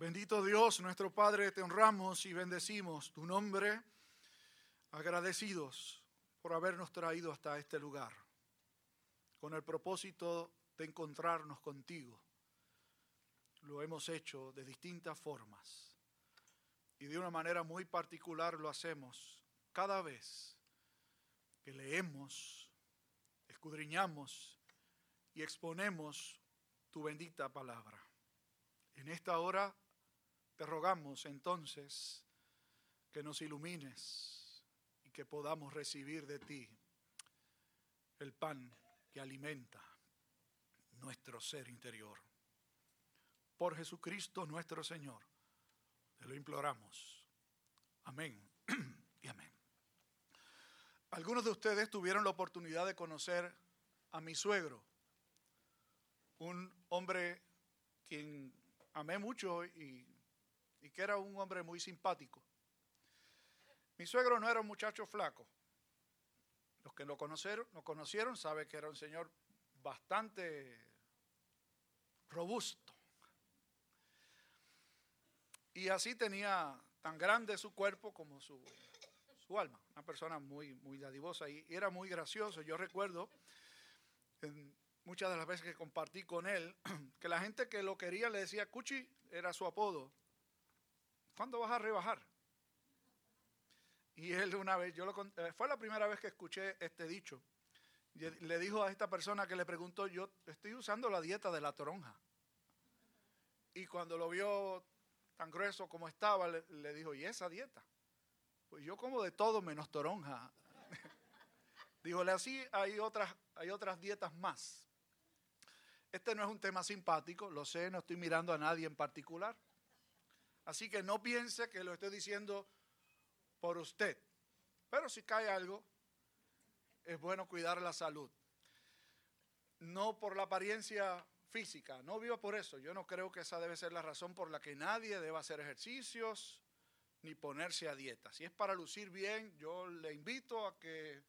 Bendito Dios, nuestro Padre, te honramos y bendecimos tu nombre, agradecidos por habernos traído hasta este lugar, con el propósito de encontrarnos contigo. Lo hemos hecho de distintas formas y de una manera muy particular lo hacemos cada vez que leemos, escudriñamos y exponemos tu bendita palabra. En esta hora te rogamos entonces que nos ilumines y que podamos recibir de ti el pan que alimenta nuestro ser interior. Por Jesucristo nuestro Señor, te lo imploramos. Amén y amén. Algunos de ustedes tuvieron la oportunidad de conocer a mi suegro, un hombre quien amé mucho y y que era un hombre muy simpático. Mi suegro no era un muchacho flaco. Los que lo conocieron, lo conocieron saben que era un señor bastante robusto. Y así tenía tan grande su cuerpo como su, su alma. Una persona muy, muy dadivosa y, era muy gracioso. Yo recuerdo en muchas de las veces que compartí con él que la gente que lo quería le decía Cuchi, era su apodo. ¿Cuándo vas a rebajar? Y él una vez, yo lo, eh, fue la primera vez que escuché este dicho. Le dijo a esta persona que le preguntó, yo estoy usando la dieta de la toronja. Y cuando lo vio tan grueso como estaba, le, dijo, ¿y esa dieta? Pues yo como de todo menos toronja. Díjole, así hay otras, hay otras dietas más. Este no es un tema simpático, lo sé, no estoy mirando a nadie en particular. Así que no piense que lo estoy diciendo por usted. Pero si cae algo, es bueno cuidar la salud. No por la apariencia física, no viva por eso. Yo no creo que esa debe ser la razón por la que nadie deba hacer ejercicios ni ponerse a dieta. Si es para lucir bien, yo le invito a que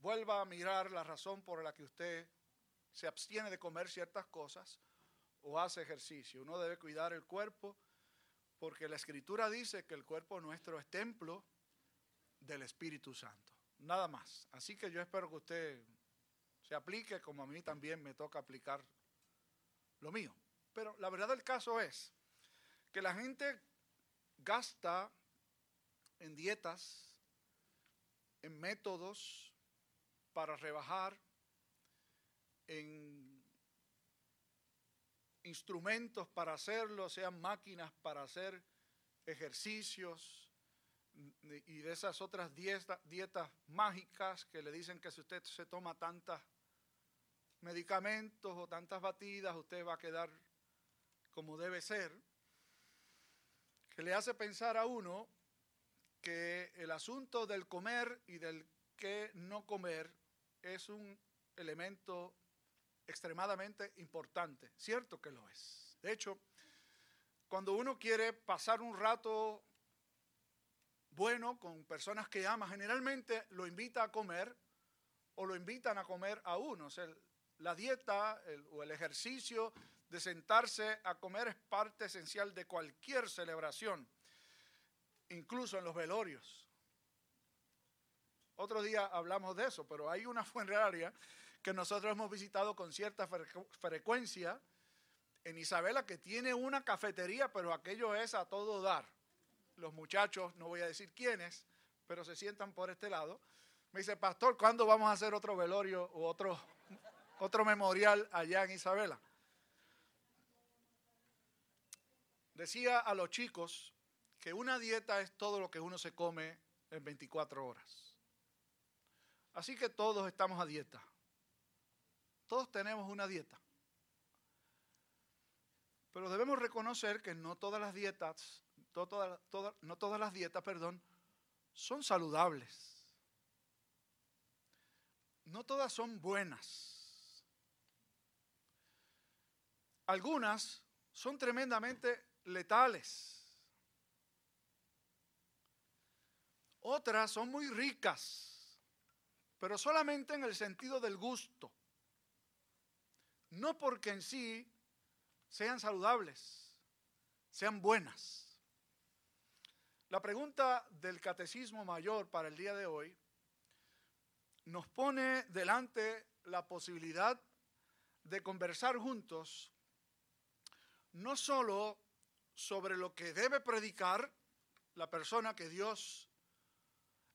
vuelva a mirar la razón por la que usted se abstiene de comer ciertas cosas o hace ejercicio. Uno debe cuidar el cuerpo porque la escritura dice que el cuerpo nuestro es templo del Espíritu Santo. Nada más. Así que yo espero que usted se aplique como a mí también me toca aplicar lo mío. Pero la verdad del caso es que la gente gasta en dietas, en métodos para rebajar, en instrumentos para hacerlo, sean máquinas para hacer ejercicios y de esas otras dietas, dietas mágicas que le dicen que si usted se toma tantos medicamentos o tantas batidas, usted va a quedar como debe ser, que le hace pensar a uno que el asunto del comer y del que no comer es un elemento extremadamente importante. Cierto que lo es. De hecho, cuando uno quiere pasar un rato bueno con personas que ama, generalmente lo invita a comer o lo invitan a comer a uno. O sea, la dieta o el ejercicio de sentarse a comer es parte esencial de cualquier celebración, incluso en los velorios. Otro día hablamos de eso, pero hay una funeraria que nosotros hemos visitado con cierta frecuencia en Isabela, que tiene una cafetería, pero aquello es a todo dar. Los muchachos, no voy a decir quiénes, pero se sientan por este lado. Me dice, pastor, ¿cuándo vamos a hacer otro velorio o otro, otro memorial allá en Isabela? Decía a los chicos que una dieta es todo lo que uno se come en 24 horas. Así que todos estamos a dieta. Todos tenemos una dieta. Pero debemos reconocer que no todas las dietas, no todas las dietas, perdón, son saludables. No todas son buenas. Algunas son tremendamente letales. Otras son muy ricas, pero solamente en el sentido del gusto no porque en sí sean saludables, sean buenas. La pregunta del Catecismo Mayor para el día de hoy nos pone delante la posibilidad de conversar juntos no solo sobre lo que debe predicar la persona que Dios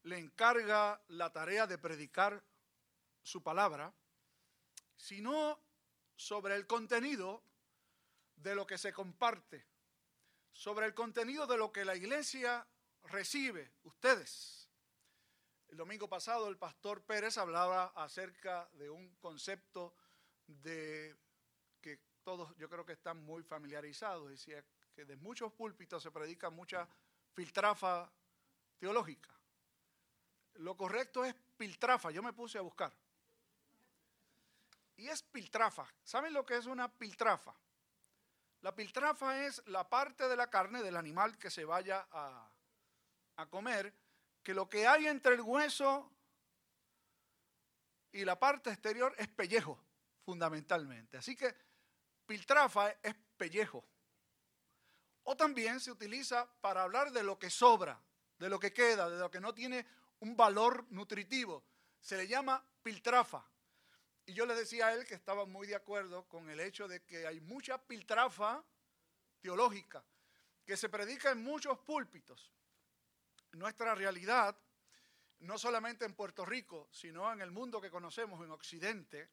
le encarga la tarea de predicar su palabra, sino sobre el contenido de lo que se comparte, sobre el contenido de lo que la iglesia recibe, ustedes. El domingo pasado el pastor Pérez hablaba acerca de un concepto de que todos yo creo que están muy familiarizados, decía que de muchos púlpitos se predica mucha filtrafa teológica. Lo correcto es piltrafa, yo me puse a buscar. Y es piltrafa. ¿Saben lo que es una piltrafa? La piltrafa es la parte de la carne del animal que se vaya a, comer, que lo que hay entre el hueso y la parte exterior es pellejo, fundamentalmente. Así que piltrafa es pellejo. O también se utiliza para hablar de lo que sobra, de lo que queda, de lo que no tiene un valor nutritivo. Se le llama piltrafa. Y yo le decía a él que estaba muy de acuerdo con el hecho de que hay mucha piltrafa teológica que se predica en muchos púlpitos. Nuestra realidad, no solamente en Puerto Rico, sino en el mundo que conocemos, en Occidente,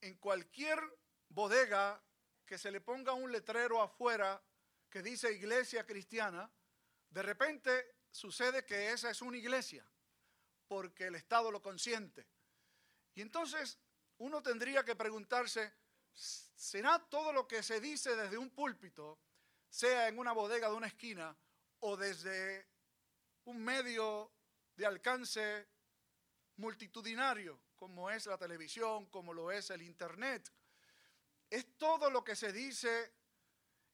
en cualquier bodega que se le ponga un letrero afuera que dice iglesia cristiana, de repente sucede que esa es una iglesia, porque el Estado lo consiente. Y entonces uno tendría que preguntarse, ¿será todo lo que se dice desde un púlpito, sea en una bodega de una esquina o desde un medio de alcance multitudinario, como es la televisión, como lo es el Internet? ¿Es todo lo que se dice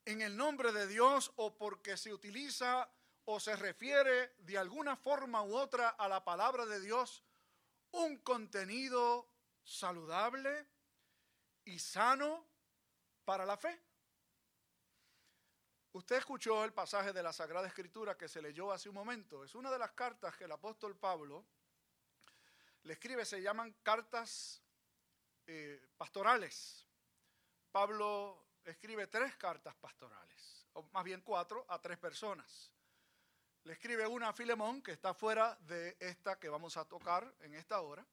en el nombre de Dios o porque se utiliza o se refiere de alguna forma u otra a la palabra de Dios un contenido saludable y sano para la fe. Usted escuchó el pasaje de la Sagrada Escritura que se leyó hace un momento. Es una de las cartas que el apóstol Pablo le escribe, se llaman cartas eh, pastorales. Pablo escribe tres cartas pastorales, o más bien cuatro, a tres personas. Le escribe una a Filemón, que está fuera de esta que vamos a tocar en esta hora.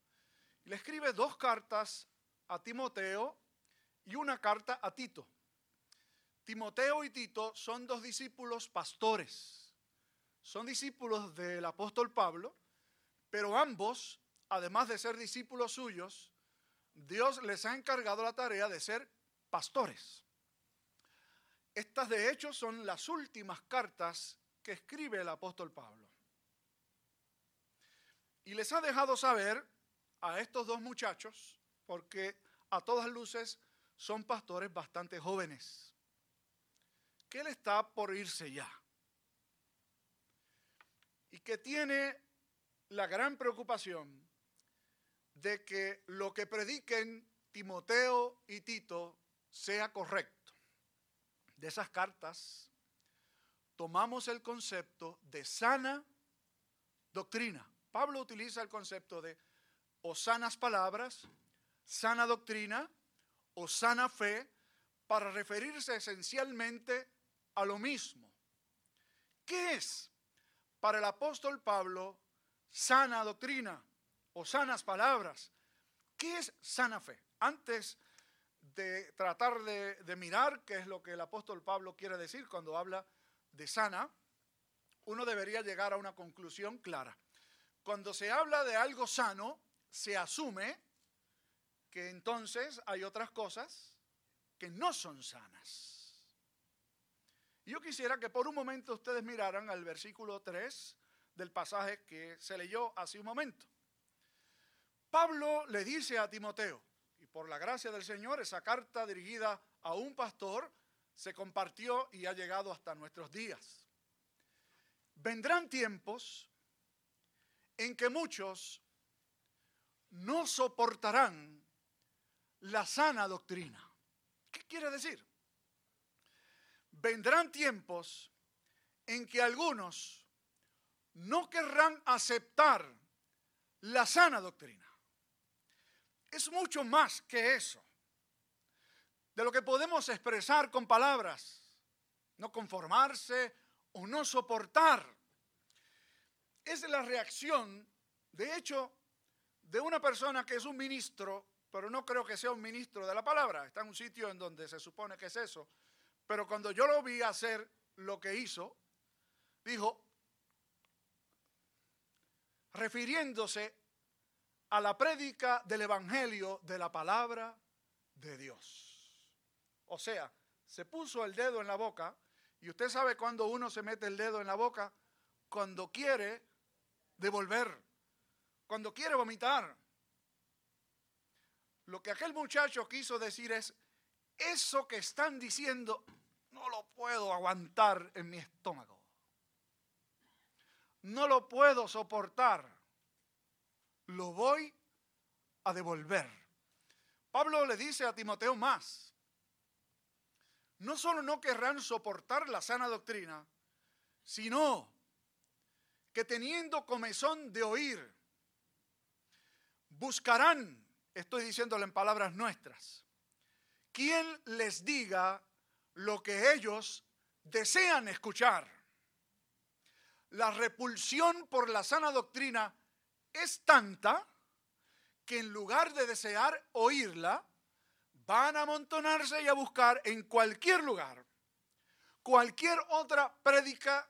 Le escribe dos cartas a Timoteo y una carta a Tito. Timoteo y Tito son dos discípulos pastores. Son discípulos del apóstol Pablo, pero ambos, además de ser discípulos suyos, Dios les ha encargado la tarea de ser pastores. Estas de hecho son las últimas cartas que escribe el apóstol Pablo. Y les ha dejado saber a estos dos muchachos, porque a todas luces son pastores bastante jóvenes, que él está por irse ya. Y que tiene la gran preocupación de que lo que prediquen Timoteo y Tito sea correcto. De esas cartas tomamos el concepto de sana doctrina. Pablo utiliza el concepto de o sanas palabras, sana doctrina o sana fe para referirse esencialmente a lo mismo. ¿Qué es para el apóstol Pablo sana doctrina o sanas palabras? ¿Qué es sana fe? Antes de tratar de, de mirar qué es lo que el apóstol Pablo quiere decir cuando habla de sana, uno debería llegar a una conclusión clara. Cuando se habla de algo sano, se asume que entonces hay otras cosas que no son sanas. Yo quisiera que por un momento ustedes miraran al versículo 3 del pasaje que se leyó hace un momento. Pablo le dice a Timoteo, y por la gracia del Señor, esa carta dirigida a un pastor se compartió y ha llegado hasta nuestros días. Vendrán tiempos en que muchos no soportarán la sana doctrina. ¿Qué quiere decir? vendrán tiempos en que algunos no querrán aceptar la sana doctrina. Es mucho más que eso, de lo que podemos expresar con palabras, no conformarse o no soportar. Es la reacción, de hecho, de una persona que es un ministro, pero no creo que sea un ministro de la palabra, está en un sitio en donde se supone que es eso, pero cuando yo lo vi hacer lo que hizo, dijo, refiriéndose a la prédica del Evangelio de la palabra de Dios. O sea, se puso el dedo en la boca y usted sabe cuando uno se mete el dedo en la boca, cuando quiere devolver, cuando quiere vomitar. Lo que aquel muchacho quiso decir es, eso que están diciendo no lo puedo aguantar en mi estómago. No lo puedo soportar. Lo voy a devolver. Pablo le dice a Timoteo más. No solo no querrán soportar la sana doctrina, sino que teniendo comezón de oír, buscarán, estoy diciéndolo en palabras nuestras, quien les diga lo que ellos desean escuchar. La repulsión por la sana doctrina es tanta que en lugar de desear oírla, van a amontonarse y a buscar en cualquier lugar cualquier otra prédica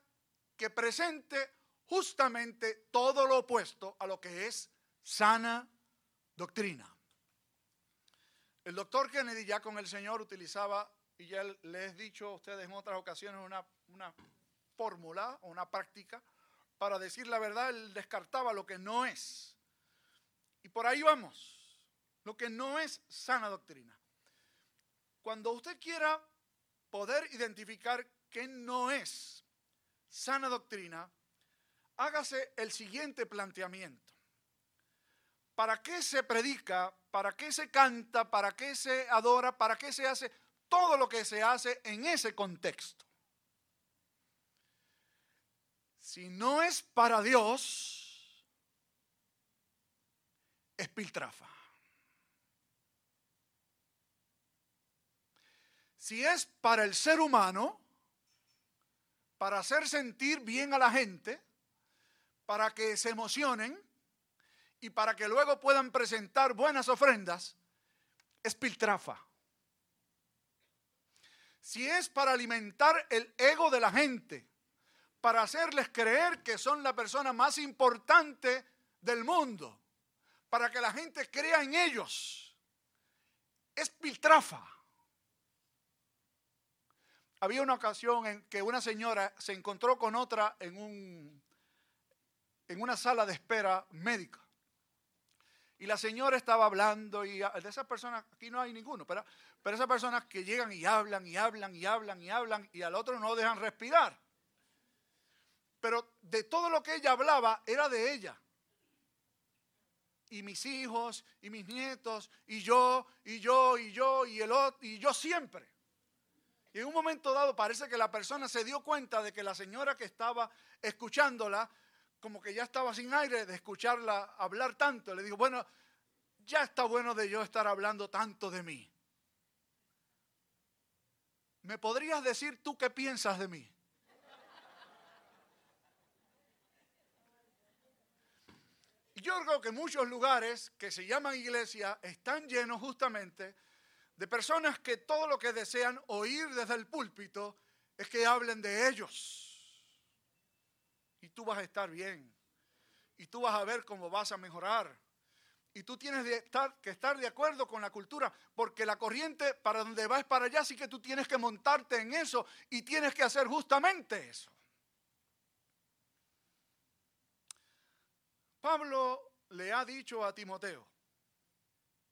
que presente justamente todo lo opuesto a lo que es sana doctrina. El doctor Kennedy ya con el Señor utilizaba y ya les he dicho a ustedes en otras ocasiones una, fórmula o una práctica para decir la verdad, él descartaba lo que no es. Y por ahí vamos, lo que no es sana doctrina. Cuando usted quiera poder identificar qué no es sana doctrina, hágase el siguiente planteamiento. ¿Para qué se predica? ¿Para qué se canta? ¿Para qué se adora? ¿Para qué se hace? todo lo que se hace en ese contexto. Si no es para Dios, es piltrafa. Si es para el ser humano, para hacer sentir bien a la gente, para que se emocionen y para que luego puedan presentar buenas ofrendas, es piltrafa si es para alimentar el ego de la gente, para hacerles creer que son la persona más importante del mundo, para que la gente crea en ellos, es piltrafa. Había una ocasión en que una señora se encontró con otra en, un, en una sala de espera médica. Y la señora estaba hablando y de esas personas, aquí no hay ninguno, pero pero esas personas que llegan y hablan y hablan y hablan y hablan y al otro no dejan respirar. Pero de todo lo que ella hablaba era de ella. Y mis hijos y mis nietos y yo y yo y yo y el otro y yo siempre. Y en un momento dado parece que la persona se dio cuenta de que la señora que estaba escuchándola, como que ya estaba sin aire de escucharla hablar tanto, le dijo, bueno, ya está bueno de yo estar hablando tanto de mí. ¿me podrías decir tú qué piensas de mí? Yo creo que muchos lugares que se llaman iglesia están llenos justamente de personas que todo lo que desean oír desde el púlpito es que hablen de ellos. Y tú vas a estar bien. Y tú vas a ver cómo vas a mejorar. Y tú tienes que estar de acuerdo con la cultura, porque la corriente para donde vas para allá, sí que tú tienes que montarte en eso y tienes que hacer justamente eso. Pablo le ha dicho a Timoteo,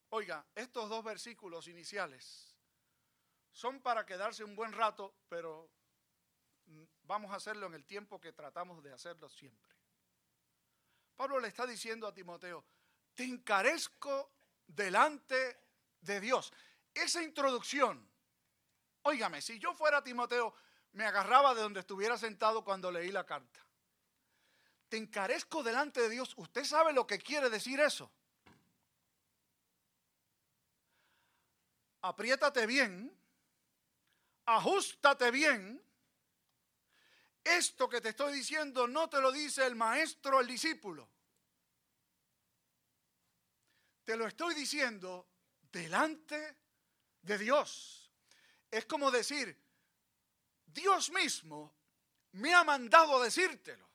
oiga, estos dos versículos iniciales son para quedarse un buen rato, pero vamos a hacerlo en el tiempo que tratamos de hacerlo siempre. Pablo le está diciendo a Timoteo, te encarezco delante de Dios. Esa introducción Óigame, si yo fuera Timoteo, me agarraba de donde estuviera sentado cuando leí la carta. Te encarezco delante de Dios. ¿Usted sabe lo que quiere decir eso? Apriétate bien, ajustate bien. Esto que te estoy diciendo no te lo dice el maestro al discípulo. Te lo estoy diciendo delante de Dios. Es como decir, Dios mismo me ha mandado decírtelo.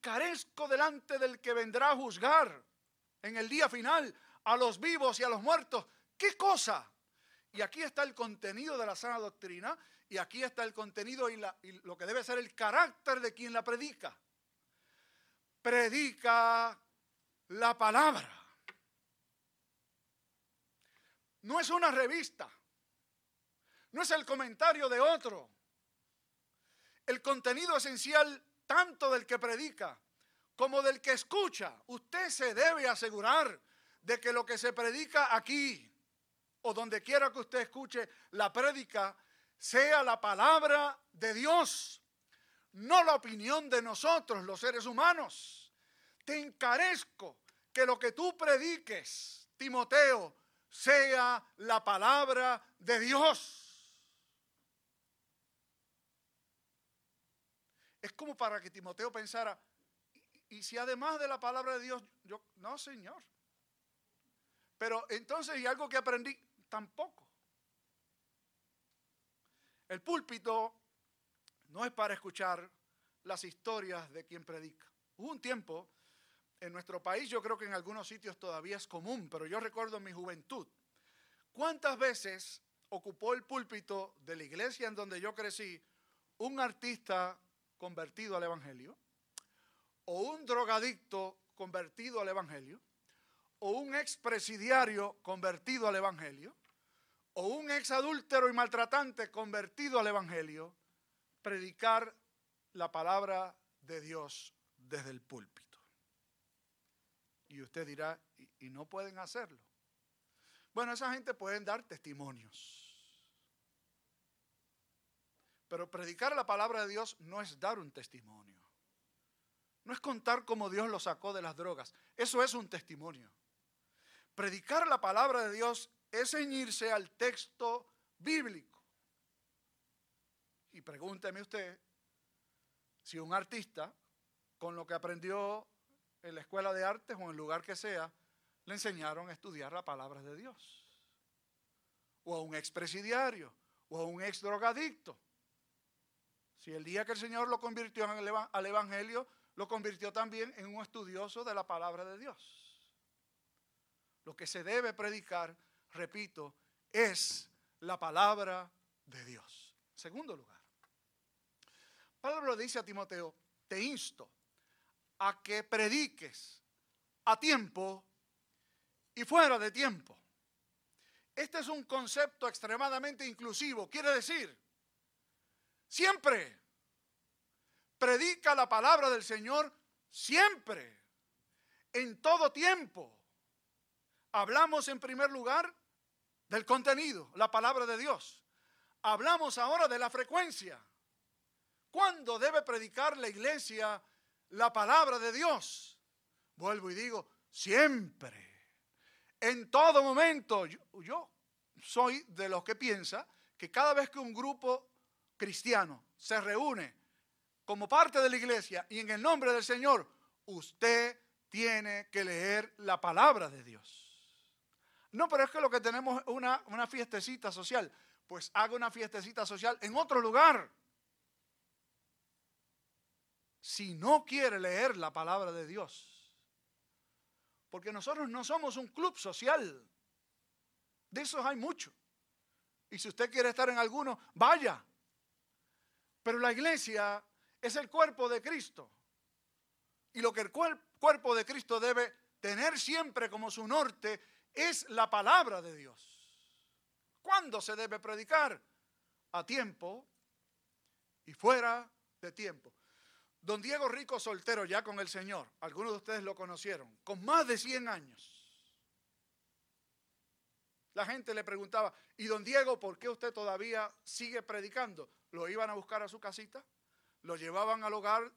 carezco delante del que vendrá a juzgar en el día final a los vivos y a los muertos. ¿Qué cosa? Y aquí está el contenido de la sana doctrina y aquí está el contenido y, y lo que debe ser el carácter de quien la predica. Predica la palabra. No es una revista. No es el comentario de otro. El contenido esencial tanto del que predica como del que escucha. Usted se debe asegurar de que lo que se predica aquí o donde quiera que usted escuche la prédica sea la palabra de Dios, no la opinión de nosotros, los seres humanos. Te encarezco que lo que tú prediques, Timoteo, sea la palabra de Dios. Es como para que Timoteo pensara, y, si además de la palabra de Dios, yo, no, Señor. Pero entonces, y algo que aprendí, tampoco. El púlpito no es para escuchar las historias de quien predica. Hubo un tiempo en nuestro país, yo creo que en algunos sitios todavía es común, pero yo recuerdo en mi juventud, ¿cuántas veces ocupó el púlpito de la iglesia en donde yo crecí un artista convertido al Evangelio, o un drogadicto convertido al Evangelio, o un expresidiario convertido al Evangelio, o un exadúltero y maltratante convertido al Evangelio, predicar la palabra de Dios desde el púlpito. Y usted dirá, ¿y, no pueden hacerlo? Bueno, esa gente pueden dar testimonios. Pero predicar la palabra de Dios no es dar un testimonio. No es contar cómo Dios lo sacó de las drogas. Eso es un testimonio. Predicar la palabra de Dios es ceñirse al texto bíblico. Y pregúnteme usted si un artista, con lo que aprendió en la escuela de artes o en el lugar que sea, le enseñaron a estudiar la palabra de Dios. O a un expresidiario, o a un ex drogadicto. Si el día que el Señor lo convirtió al Evangelio, lo convirtió también en un estudioso de la palabra de Dios. Lo que se debe predicar, repito, es la palabra de Dios. Segundo lugar, Pablo dice a Timoteo, te insto a que prediques a tiempo y fuera de tiempo. Este es un concepto extremadamente inclusivo. Quiere decir Siempre. Predica la palabra del Señor siempre, en todo tiempo. Hablamos en primer lugar del contenido, la palabra de Dios. Hablamos ahora de la frecuencia. ¿Cuándo debe predicar la iglesia la palabra de Dios? Vuelvo y digo, siempre, en todo momento. Yo, soy de los que piensa que cada vez que un grupo cristiano se reúne como parte de la iglesia y en el nombre del Señor, usted tiene que leer la palabra de Dios. No, pero es que lo que tenemos es una, una fiestecita social. Pues haga una fiestecita social en otro lugar. Si no quiere leer la palabra de Dios. Porque nosotros no somos un club social. De esos hay mucho. Y si usted quiere estar en alguno, vaya. Pero la iglesia es el cuerpo de Cristo. Y lo que el cuerpo de Cristo debe tener siempre como su norte es la palabra de Dios. ¿Cuándo se debe predicar? A tiempo y fuera de tiempo. Don Diego Rico soltero ya con el Señor, algunos de ustedes lo conocieron, con más de 100 años. la gente le preguntaba, ¿y don Diego, por qué usted todavía sigue predicando? Lo iban a buscar a su casita, lo llevaban al hogar,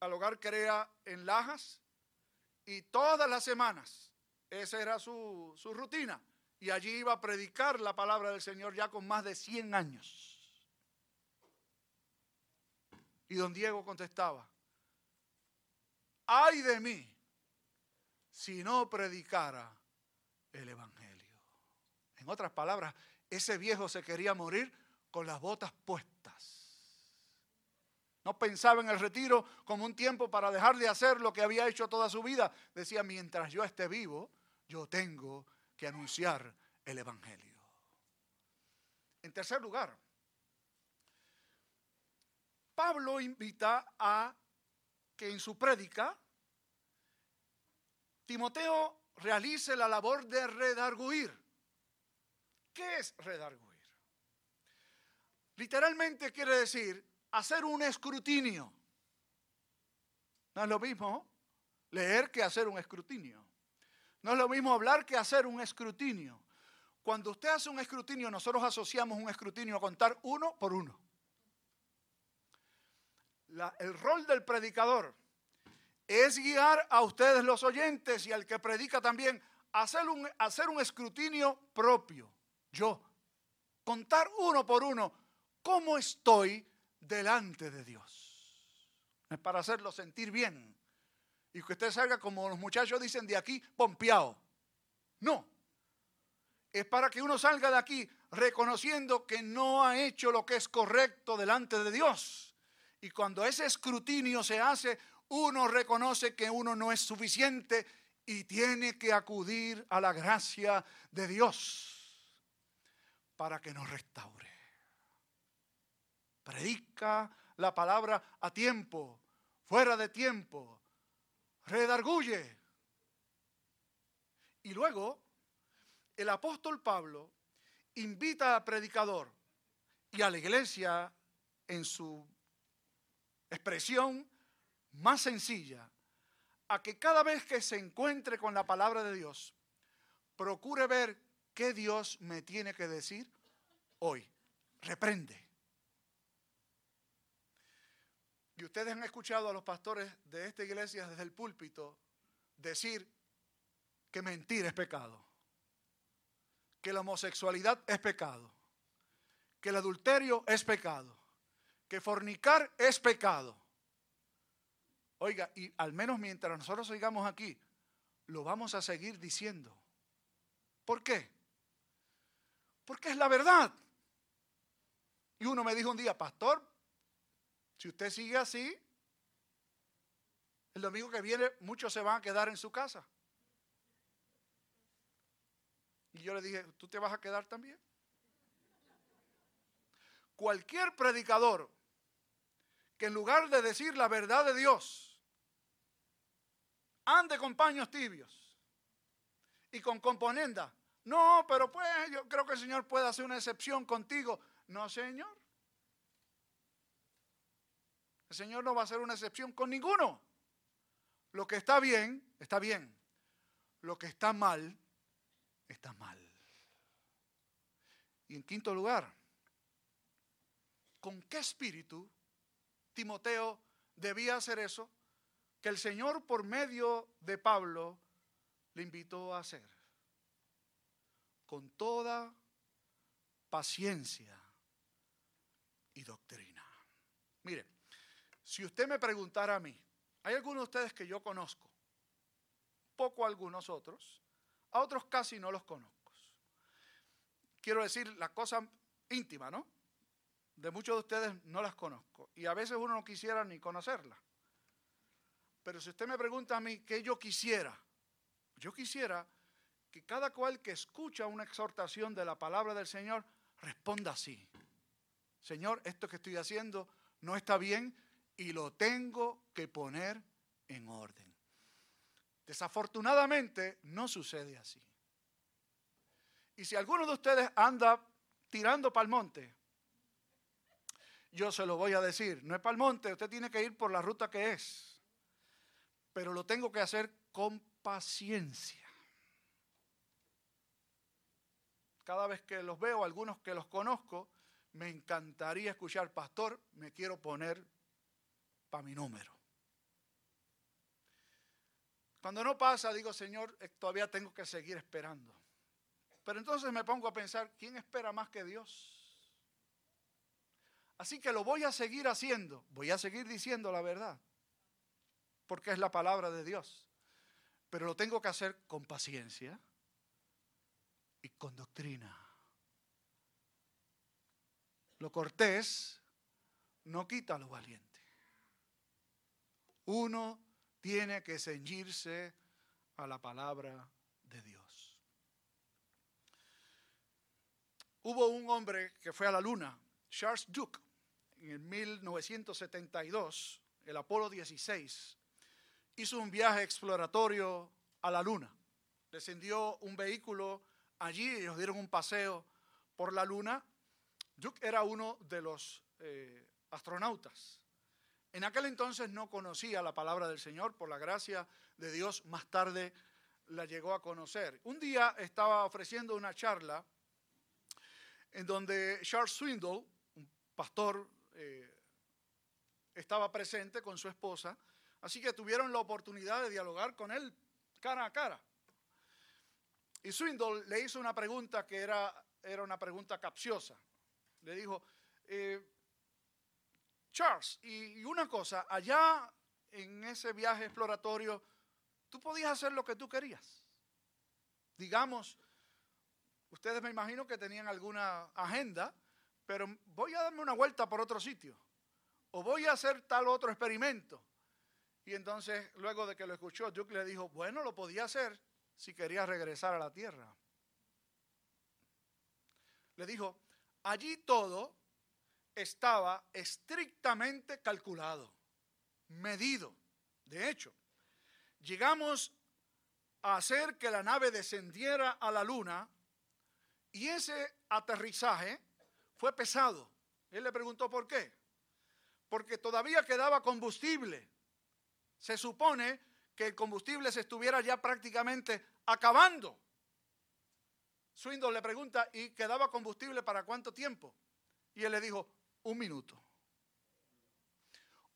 al hogar Crea en Lajas, y todas las semanas, esa era su, su rutina, y allí iba a predicar la palabra del Señor ya con más de 100 años. Y don Diego contestaba, ay de mí si no predicara el Evangelio. En otras palabras, ese viejo se quería morir con las botas puestas. No pensaba en el retiro como un tiempo para dejar de hacer lo que había hecho toda su vida. Decía, mientras yo esté vivo, yo tengo que anunciar el Evangelio. En tercer lugar, Pablo invita a que en su prédica Timoteo realice la labor de redarguir. ¿Qué es redarguir? Literalmente quiere decir hacer un escrutinio. No es lo mismo leer que hacer un escrutinio. No es lo mismo hablar que hacer un escrutinio. Cuando usted hace un escrutinio, nosotros asociamos un escrutinio a contar uno por uno. el rol del predicador es guiar a ustedes los oyentes y al que predica también, hacer un, hacer un escrutinio propio. Yo, contar uno por uno cómo estoy delante de Dios. Es para hacerlo sentir bien. Y que usted salga como los muchachos dicen de aquí, pompeado. No. Es para que uno salga de aquí reconociendo que no ha hecho lo que es correcto delante de Dios. Y cuando ese escrutinio se hace, uno reconoce que uno no es suficiente y tiene que acudir a la gracia de Dios para que nos restaure. Predica la palabra a tiempo, fuera de tiempo, redarguye. Y luego el apóstol Pablo invita al predicador y a la iglesia en su expresión más sencilla a que cada vez que se encuentre con la palabra de Dios, procure ver qué Dios me tiene que decir hoy. Reprende. Y ustedes han escuchado a los pastores de esta iglesia desde el púlpito decir que mentir es pecado, que la homosexualidad es pecado, que el adulterio es pecado, que fornicar es pecado Oiga, y al menos mientras nosotros sigamos aquí, lo vamos a seguir diciendo. ¿Por qué? Porque es la verdad. Y uno me dijo un día, pastor, si usted sigue así, el domingo que viene muchos se van a quedar en su casa. Y yo le dije, ¿tú te vas a quedar también? Cualquier predicador que en lugar de decir la verdad de Dios, ande con paños tibios y con componenda. No, pero pues yo creo que el Señor puede hacer una excepción contigo. No, Señor. El Señor no va a hacer una excepción con ninguno. Lo que está bien, está bien. Lo que está mal, está mal. Y en quinto lugar, ¿con qué espíritu Timoteo debía hacer eso? que el Señor por medio de Pablo le invitó a hacer. Con toda paciencia y doctrina. Mire, si usted me preguntara a mí, hay algunos de ustedes que yo conozco, poco algunos otros, a otros casi no los conozco. Quiero decir la cosa íntima, ¿no? De muchos de ustedes no las conozco y a veces uno no quisiera ni conocerlas. Pero si usted me pregunta a mí qué yo quisiera, yo quisiera que cada cual que escucha una exhortación de la palabra del Señor responda así. Señor, esto que estoy haciendo no está bien y lo tengo que poner en orden. Desafortunadamente no sucede así. Y si alguno de ustedes anda tirando para el monte, yo se lo voy a decir, no es para el monte, usted tiene que ir por la ruta que es pero lo tengo que hacer con paciencia. cada vez que los veo, algunos que los conozco, me encantaría escuchar, pastor, me quiero poner para mi número. Cuando no pasa, digo, Señor, eh, todavía tengo que seguir esperando. Pero entonces me pongo a pensar, ¿quién espera más que Dios? Así que lo voy a seguir haciendo, voy a seguir diciendo la verdad, porque es la palabra de Dios. Pero lo tengo que hacer con paciencia y con doctrina. Lo cortés no quita lo valiente. Uno tiene que ceñirse a la palabra de Dios. Hubo un hombre que fue a la luna, Charles Duke, en 1972, el Apolo 16, hizo un viaje exploratorio a la luna. Descendió un vehículo allí, ellos dieron un paseo por la luna Duke era uno de los eh, astronautas. En aquel entonces no conocía la palabra del Señor, por la gracia de Dios más tarde la llegó a conocer. Un día estaba ofreciendo una charla en donde Charles Swindle, un pastor, eh, estaba presente con su esposa, así que tuvieron la oportunidad de dialogar con él cara a cara. Y Swindle le hizo una pregunta que era, era una pregunta capciosa le dijo, eh, Charles, y, una cosa, allá en ese viaje exploratorio, tú podías hacer lo que tú querías. Digamos, ustedes me imagino que tenían alguna agenda, pero voy a darme una vuelta por otro sitio, o voy a hacer tal otro experimento. Y entonces, luego de que lo escuchó, Duke le dijo, bueno, lo podía hacer si quería regresar a la tierra. Le dijo, allí todo estaba estrictamente calculado, medido. De hecho, llegamos a hacer que la nave descendiera a la luna y ese aterrizaje fue pesado. Él le preguntó por qué. Porque todavía quedaba combustible. Se supone que el combustible se estuviera ya prácticamente acabando. Swindle le pregunta, ¿y quedaba combustible para cuánto tiempo? Y él le dijo, un minuto.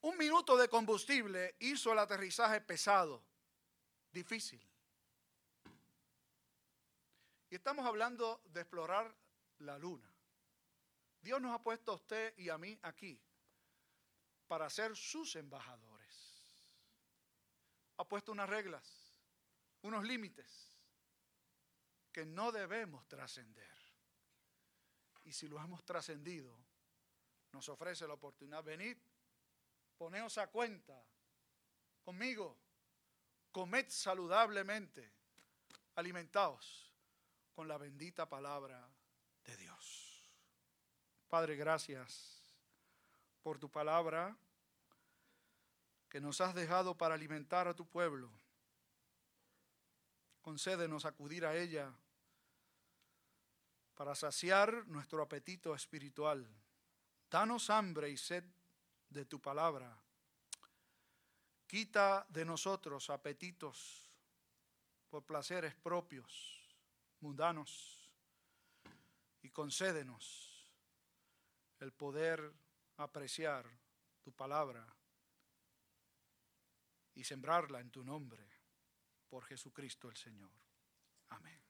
Un minuto de combustible hizo el aterrizaje pesado, difícil. Y estamos hablando de explorar la luna. Dios nos ha puesto a usted y a mí aquí para ser sus embajadores. Ha puesto unas reglas, unos límites que no debemos trascender. Y si lo hemos trascendido, nos ofrece la oportunidad, venid, poneos a cuenta conmigo, comed saludablemente, alimentaos con la bendita palabra de Dios. Padre, gracias por tu palabra que nos has dejado para alimentar a tu pueblo concédenos acudir a ella para saciar nuestro apetito espiritual. Danos hambre y sed de tu palabra. Quita de nosotros apetitos por placeres propios, mundanos, y concédenos el poder apreciar tu palabra y sembrarla en tu nombre por Jesucristo el Señor. Amén.